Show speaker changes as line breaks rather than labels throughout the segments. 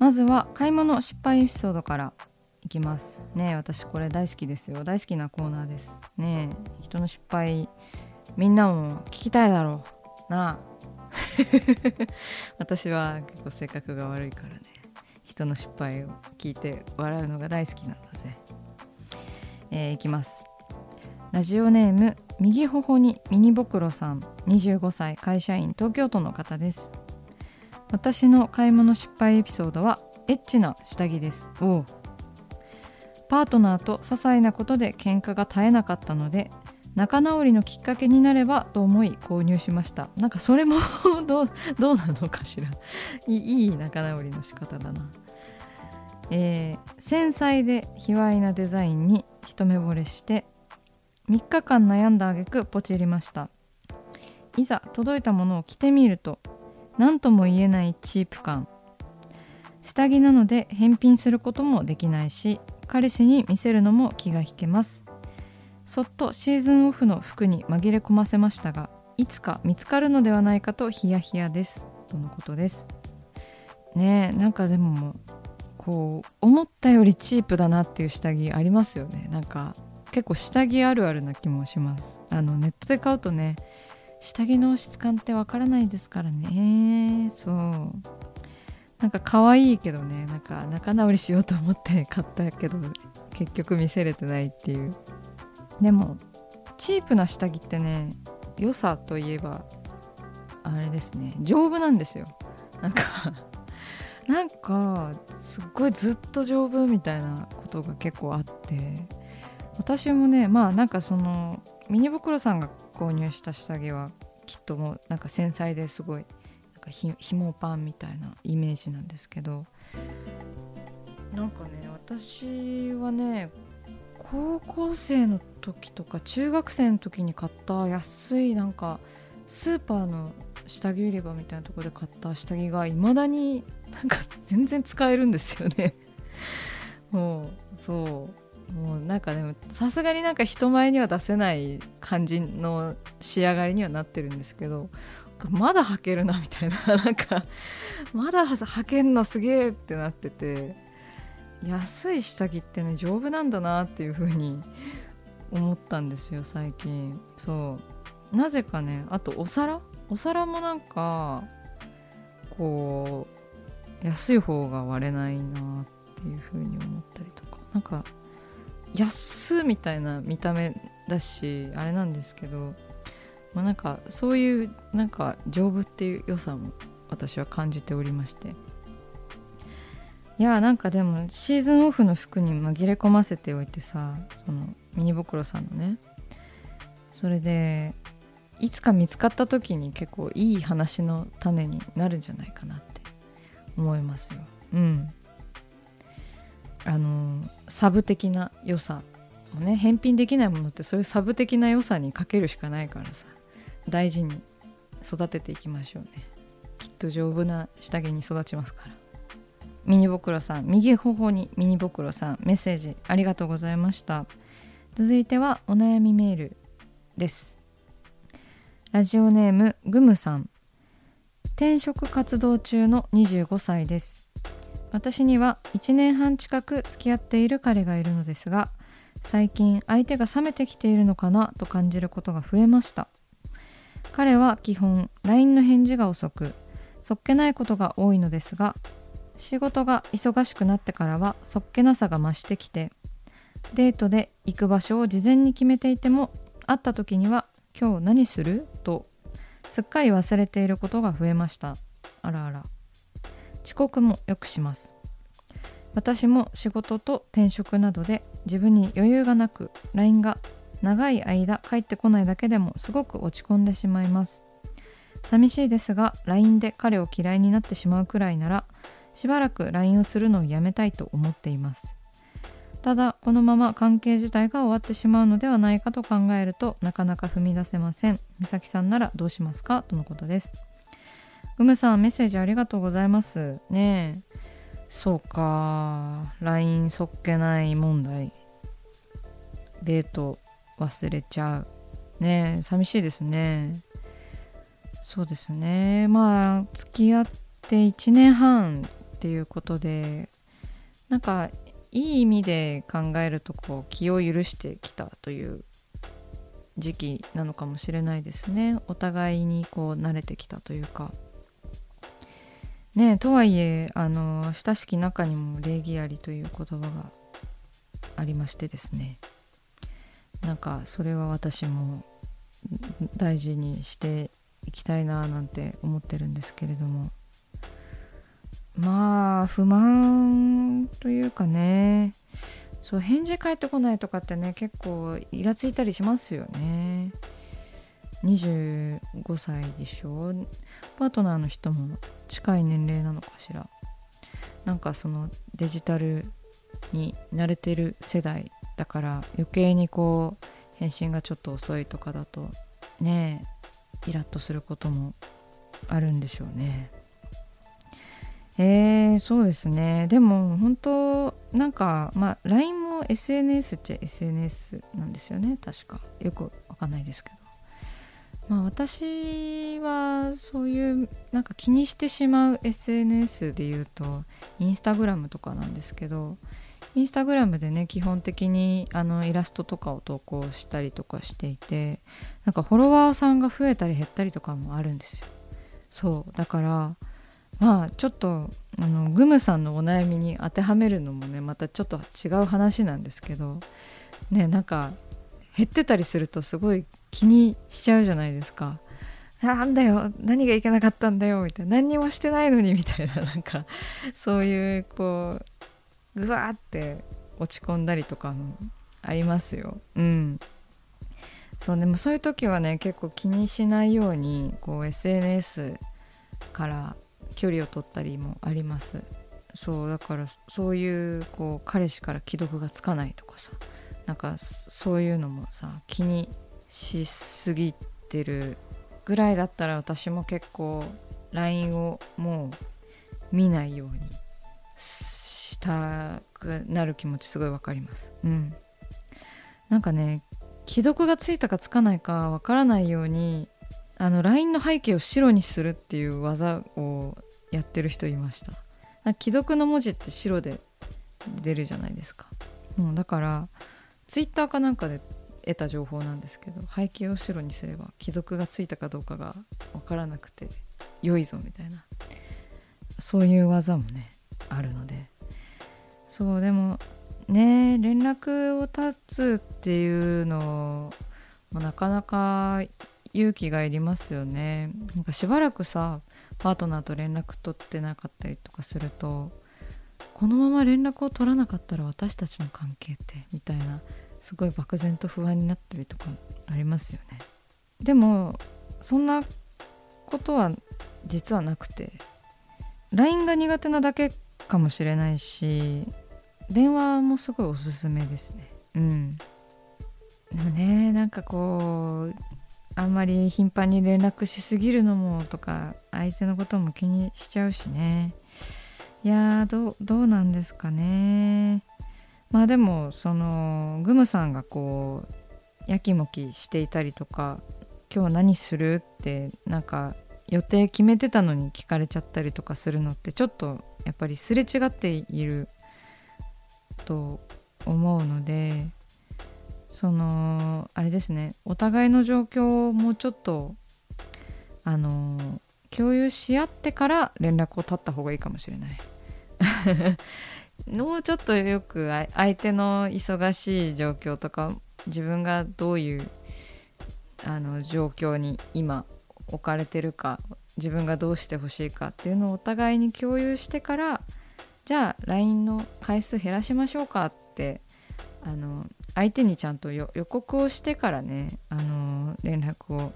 まずは買い物失敗エピソードからいきます。ね私これ大好きですよ。大好きなコーナーです。ね人の失敗みんなも聞きたいだろう。なあ。私は結構性格が悪いからね。人の失敗を聞いて笑うのが大好きなんだぜ。えーいきます。ラジオネーム右頬にミニボクロさん。25歳会社員東京都の方です。私の買い物失敗エピソードはエッチな下着です。おう。パートナーと些細なことで喧嘩が絶えなかったので仲直りのきっかけになればと思い購入しました。なんかそれも どうどうなのかしら。いいいい仲直りの仕方だな。えー繊細で卑猥なデザインに一目惚れして3日間悩んだ挙句ポチりました。いざ届いたものを着てみると何とも言えないチープ感。下着なので返品することもできないし彼氏に見せるのも気が引けます。そっとシーズンオフの服に紛れ込ませましたがいつか見つかるのではないかとヒヤヒヤです。とのことです。ねえなんかでもこう思ったよりチープだなっていう下着ありますよね。なんか結構下着あるあるな気もします。あのネットで買うとね下着の質感ってわからないですからね。そう。なんか可愛いけどね。なんか仲直りしようと思って買ったけど結局見せれてないっていう。でもチープな下着ってね良さといえばあれですね。丈夫なんですよ。なんか なんかすっごいずっと丈夫みたいなことが結構あって。私もねまあなんかそのミニ袋さんが購入した下着はきっともうなんか繊細ですごいなんかひ紐パンみたいなイメージなんですけど。なんかね私はね高校生の時とか中学生の時に買った安いなんかスーパーの下着売り場みたいなところで買った下着がいまだになんか全然使えるんですよね。もうそう。もうなんかでもさすがになんか人前には出せない感じの仕上がりにはなってるんですけどまだ履けるなみたいななんかまだ履けんのすげえってなってて安い下着ってね丈夫なんだなっていう風に思ったんですよ最近。そう。なぜかねあとお皿？お皿もなんかこう安い方が割れないなっていう風に思ったりとか。なんか安みたいな見た目だしあれなんですけど、まあ、なんかそういうなんか丈夫っていう良さも私は感じておりまして。いやなんかでもシーズンオフの服に紛れ込ませておいてさそのミニ袋さんのね。それでいつか見つかった時に結構いい話の種になるんじゃないかなって思いますよ。うん。あのサブ的な良さもね返品できないものってそういうサブ的な良さにかけるしかないからさ大事に育てていきましょうね。きっと丈夫な下着に育ちますから。ミニボクロさん右頬にミニボクロさんメッセージありがとうございました。続いてはお悩みメールです。ラジオネームグムさん。転職活動中の25歳です。私には1年半近く付き合っている彼がいるのですが最近相手が冷めてきているのかなと感じることが増えました。彼は基本 LINE の返事が遅くそっけないことが多いのですが仕事が忙しくなってからはそっけなさが増してきてデートで行く場所を事前に決めていても会った時には「今日何する?」とすっかり忘れていることが増えました。あらあら。遅刻もよくします。私も仕事と転職などで自分に余裕がなく LINE が長い間帰ってこないだけでもすごく落ち込んでしまいます。寂しいですが LINE で彼を嫌いになってしまうくらいならしばらく LINE をするのをやめたいと思っています。ただこのまま関係自体が終わってしまうのではないかと考えるとなかなか踏み出せません。美咲さんならどうしますか？とのことです。うむさんメッセージありがとうございます。ねえ。そうか。LINE そっけない問題。デート忘れちゃう。ねえ寂しいですね。そうですね。まあ付き合って1年半っていうことでなんかいい意味で考えるとこう気を許してきたという時期なのかもしれないですね。お互いにこう慣れてきたというか。ねとはいえあの親しき中にも礼儀ありという言葉がありましてですね。なんかそれは私も大事にしていきたいななんて思ってるんですけれども。まあ不満というかね。そう返事返ってこないとかってね結構イラついたりしますよね。25歳でしょ？パートナーの人も近い年齢なのかしら？なんかそのデジタルに慣れてる世代だから余計にこう返信がちょっと遅いとかだとねえイラッとすることもあるんでしょうね。えー、そうですね。でも本当なんかまあ LINE も SNS っちゃ SNS なんですよね確か。よくわかんないですけど。まあ私はそういうなんか気にしてしまう SNS で言うとインスタグラムとかなんですけどインスタグラムでね基本的にあのイラストとかを投稿したりとかしていてなんかフォロワーさんが増えたり減ったりとかもあるんですよ。そうだからまあちょっとあのグムさんのお悩みに当てはめるのもねまたちょっと違う話なんですけどねなんか減ってたりするとすごい気にしちゃうじゃないですか。なんだよ何がいけなかったんだよみたいな。何にもしてないのにみたいな。なんかそういうこうぐわーって落ち込んだりとかもありますよ。うん。そうでもそういう時はね結構気にしないようにこう SNS から距離を取ったりもあります。そうだからそういうこう彼氏から既読がつかないとかさ。なんかそういうのもさ気にしすぎてるぐらいだったら私も結構 LINE をもう見ないようにしたくなる気持ちすごいわかります。うん。なんかね既読がついたかつかないかわからないようにあの LINE の背景を白にするっていう技をやってる人いました。既読の文字って白で出るじゃないですか。もうだからツイッターかなんかで得た情報なんですけど背景を白にすれば既読がついたかどうかが分からなくて良いぞみたいな。そういう技もねあるので。そうでもね連絡を絶つっていうのもなかなか勇気がいりますよね。なんかしばらくさパートナーと連絡取ってなかったりとかするとこのまま連絡を取らなかったら私たちの関係ってみたいなすごい漠然と不安になったりとかありますよね。でもそんなことは実はなくて LINE が苦手なだけかもしれないし電話もすごいおすすめですね。うん。でもねなんかこうあんまり頻繁に連絡しすぎるのもとか相手のことも気にしちゃうしね。いやどどうなんですかね。まあでもそのグムさんがこうやきもきしていたりとか今日何するってなんか予定決めてたのに聞かれちゃったりとかするのってちょっとやっぱりすれ違っていると思うのでそのあれですねお互いの状況をもうちょっとあの共有し合ってから連絡を取った方がいいかもしれない。もうちょっとよく相手の忙しい状況とか自分がどういうあの状況に今置かれてるか自分がどうしてほしいかっていうのをお互いに共有してからじゃあ LINE の回数減らしましょうかってあの相手にちゃんと予告をしてからねあの連絡を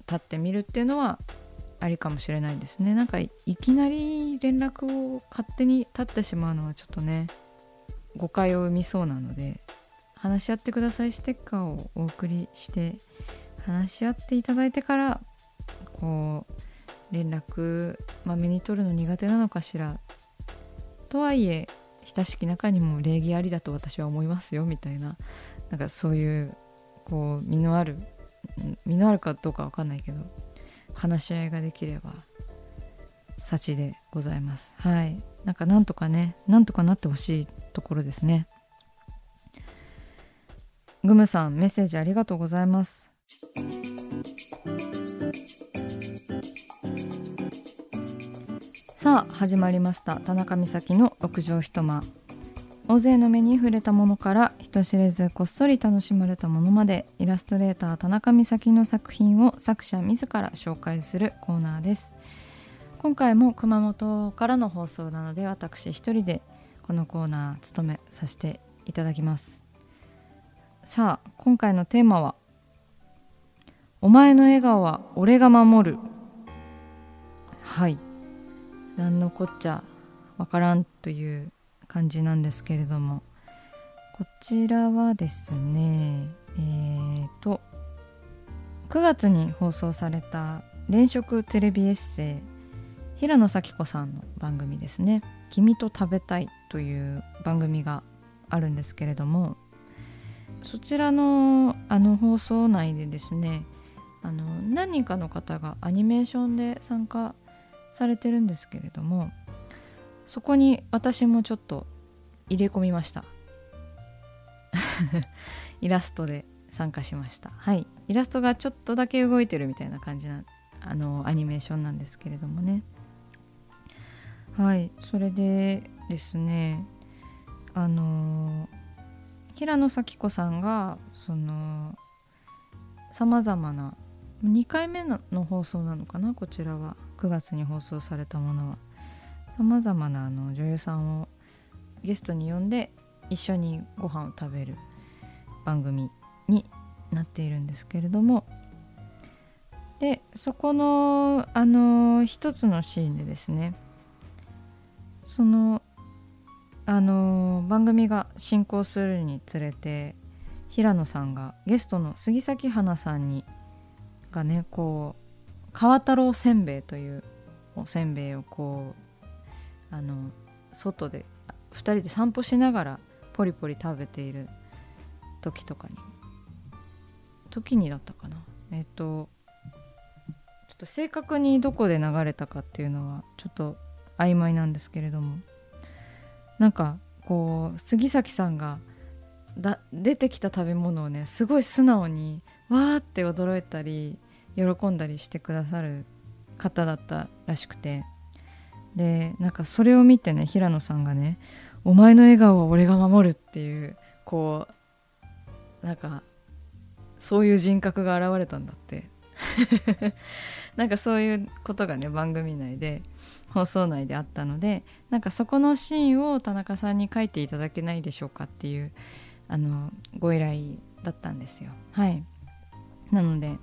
立ってみるっていうのはありかもしれないですね。なんかいきなり連絡を勝手に立ってしまうのはちょっとね誤解を生みそうなので話し合ってください。ステッカーをお送りして話し合っていただいてからこう連絡まめに取るの苦手なのかしら。とはいえ親しき中にも礼儀ありだと私は思いますよみたいな。なんかそういうこう身のある身のあるかどうか分かんないけど。話し合いができれば幸でございます。はい。なんかなんとかねなんとかなってほしいところですね。グムさんメッセージありがとうございます。さあ始まりました。田中美咲の六畳一間。大勢の目に触れたものから人知れずこっそり楽しまれたものまでイラストレーター田中美咲の作品を作者自ら紹介するコーナーです。今回も熊本からの放送なので私一人でこのコーナー務めさせていただきます。さあ今回のテーマは「お前の笑顔は俺が守る」はい。何のこっちゃわからんという感じなんですけれども。こちらはですねえーと9月に放送された連食テレビエッセイ平野咲子さんの番組ですね「君と食べたい」という番組があるんですけれどもそちらのあの放送内でですねあの何人かの方がアニメーションで参加されてるんですけれどもそこに私もちょっと入れ込みました。イラストで参加しました。はい。イラストがちょっとだけ動いてるみたいな感じなあのアニメーションなんですけれどもね。はい。それでですねあの平野咲子さんがそのさまざまな2回目の放送なのかな？こちらは。9月に放送されたものは。さまざまなあの女優さんをゲストに呼んで一緒にご飯を食べる番組になっているんですけれども。でそこのあの一つのシーンでですねそのあの番組が進行するにつれて平野さんがゲストの杉咲花さんにがねこう川太郎せんべいというおせんべいをこうあの外で2人で散歩しながらポリポリ食べている時とかに。時にだったかな。えっ、とちょっと正確にどこで流れたかっていうのはちょっと曖昧なんですけれども。なんかこう杉咲さんがだ出てきた食べ物をねすごい素直にわーって驚いたり喜んだりしてくださる方だったらしくて。でなんかそれを見てね平野さんがね「お前の笑顔は俺が守る」っていうこうなんかそういう人格が現れたんだって なんかそういうことがね番組内で放送内であったのでなんかそこのシーンを田中さんに書いていただけないでしょうかっていうあのご依頼だったんですよ。はいなので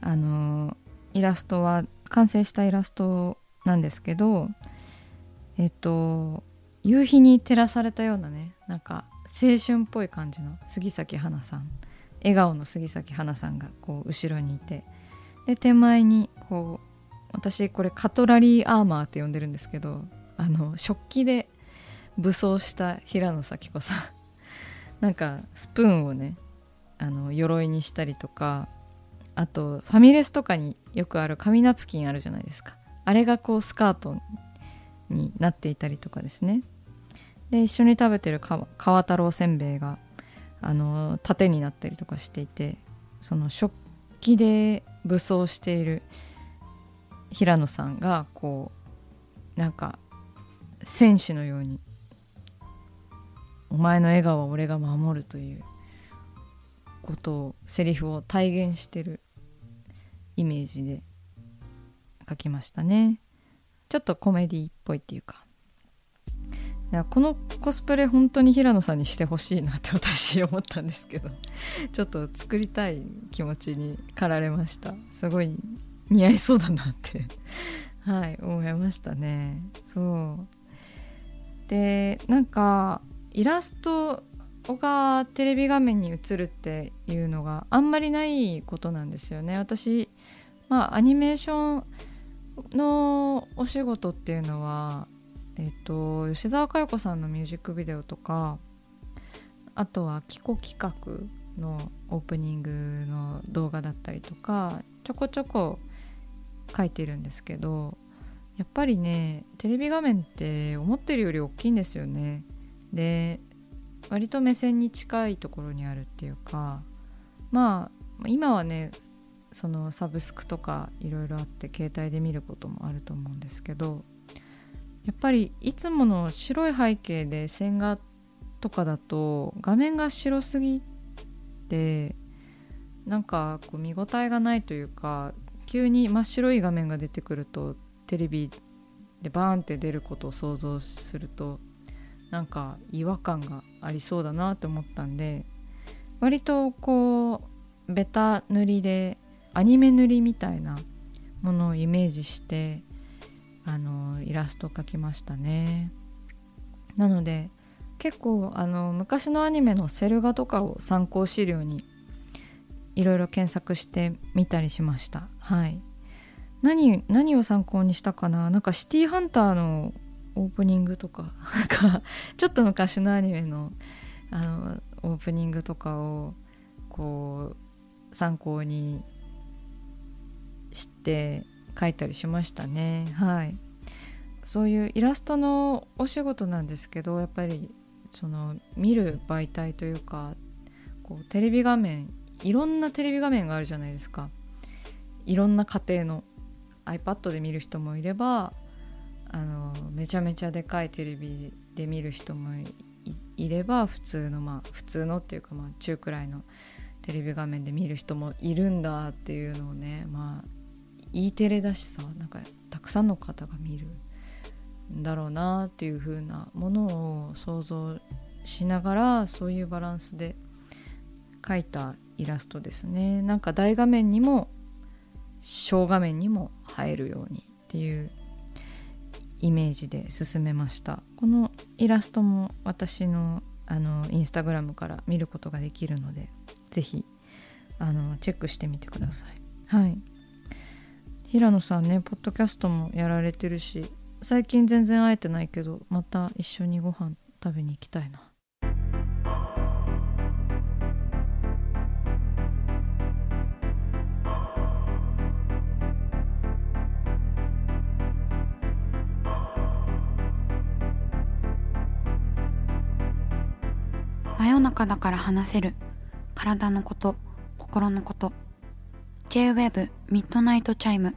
あのイラストは完成したイラストなんですけどえっと夕日に照らされたようなねなんか青春っぽい感じの杉咲花さん。笑顔の杉咲花さんがこう後ろにいて。で手前にこう私これカトラリーアーマーって呼んでるんですけどあの食器で武装した平野咲子さん。なんかスプーンをねあの鎧にしたりとかあとファミレスとかによくある紙ナプキンあるじゃないですか。あれがこうスカートになっていたりとかですね。で一緒に食べてる川太郎せんべいがあの盾になったりとかしていてその食器で武装している平野さんがこうなんか戦士のように「お前の笑顔は俺が守る」ということをセリフを体現してるイメージで書きましたね。ちょっとコメディっぽいっていうか。いやこのコスプレ本当に平野さんにしてほしいなって 私思ったんですけどちょっと作りたい気持ちに駆られました。すごい似合いそうだなって。はい思いましたね。そう。でなんかイラストがテレビ画面に映るっていうのがあんまりないことなんですよね。私まあアニメーションのお仕事っていうのはえっと吉沢佳代子さんのミュージックビデオとかあとは「キコ企画」のオープニングの動画だったりとかちょこちょこ書いてるんですけどやっぱりねテレビ画面って思ってるより大きいんですよね。で割と目線に近いところにあるっていうかまあ今はねそのサブスクとかいろいろあって携帯で見ることもあると思うんですけどやっぱりいつもの白い背景で線画とかだと画面が白すぎてなんかこう見応えがないというか急に真っ白い画面が出てくるとテレビでバーンって出ることを想像するとなんか違和感がありそうだなと思ったんで割とこうベタ塗りでアニメ塗りみたいなものをイメージしてあのイラスト描きましたね。なので結構あの昔のアニメのセル画とかを参考資料にいろいろ検索してみたりしました。はい。何何を参考にしたかな？なんかシティーハンターのオープニングとかなんかちょっと昔のアニメのあのオープニングとかをこう参考にして書いたりしましたね。はい。そういうイラストのお仕事なんですけどやっぱりその見る媒体というかこうテレビ画面いろんなテレビ画面があるじゃないですか。いろんな家庭の iPad で見る人もいればあのめちゃめちゃでかいテレビで見る人もいれば普通のまあ普通のっていうかまあ中くらいのテレビ画面で見る人もいるんだっていうのをねまあ E テレだしさなんかたくさんの方が見るんだろうなっていう風なものを想像しながらそういうバランスで描いたイラストですね。なんか大画面にも小画面にも映えるようにっていうイメージで進めました。このイラストも私のあのインスタグラムから見ることができるので是非チェックしてみてください。はい。平野さんねポッドキャストもやられてるし最近全然会えてないけどまた一緒にご飯食べに行きたいな。
真夜中だから話せる。体のこと心のこと。 J-WAVE Midnight Chime。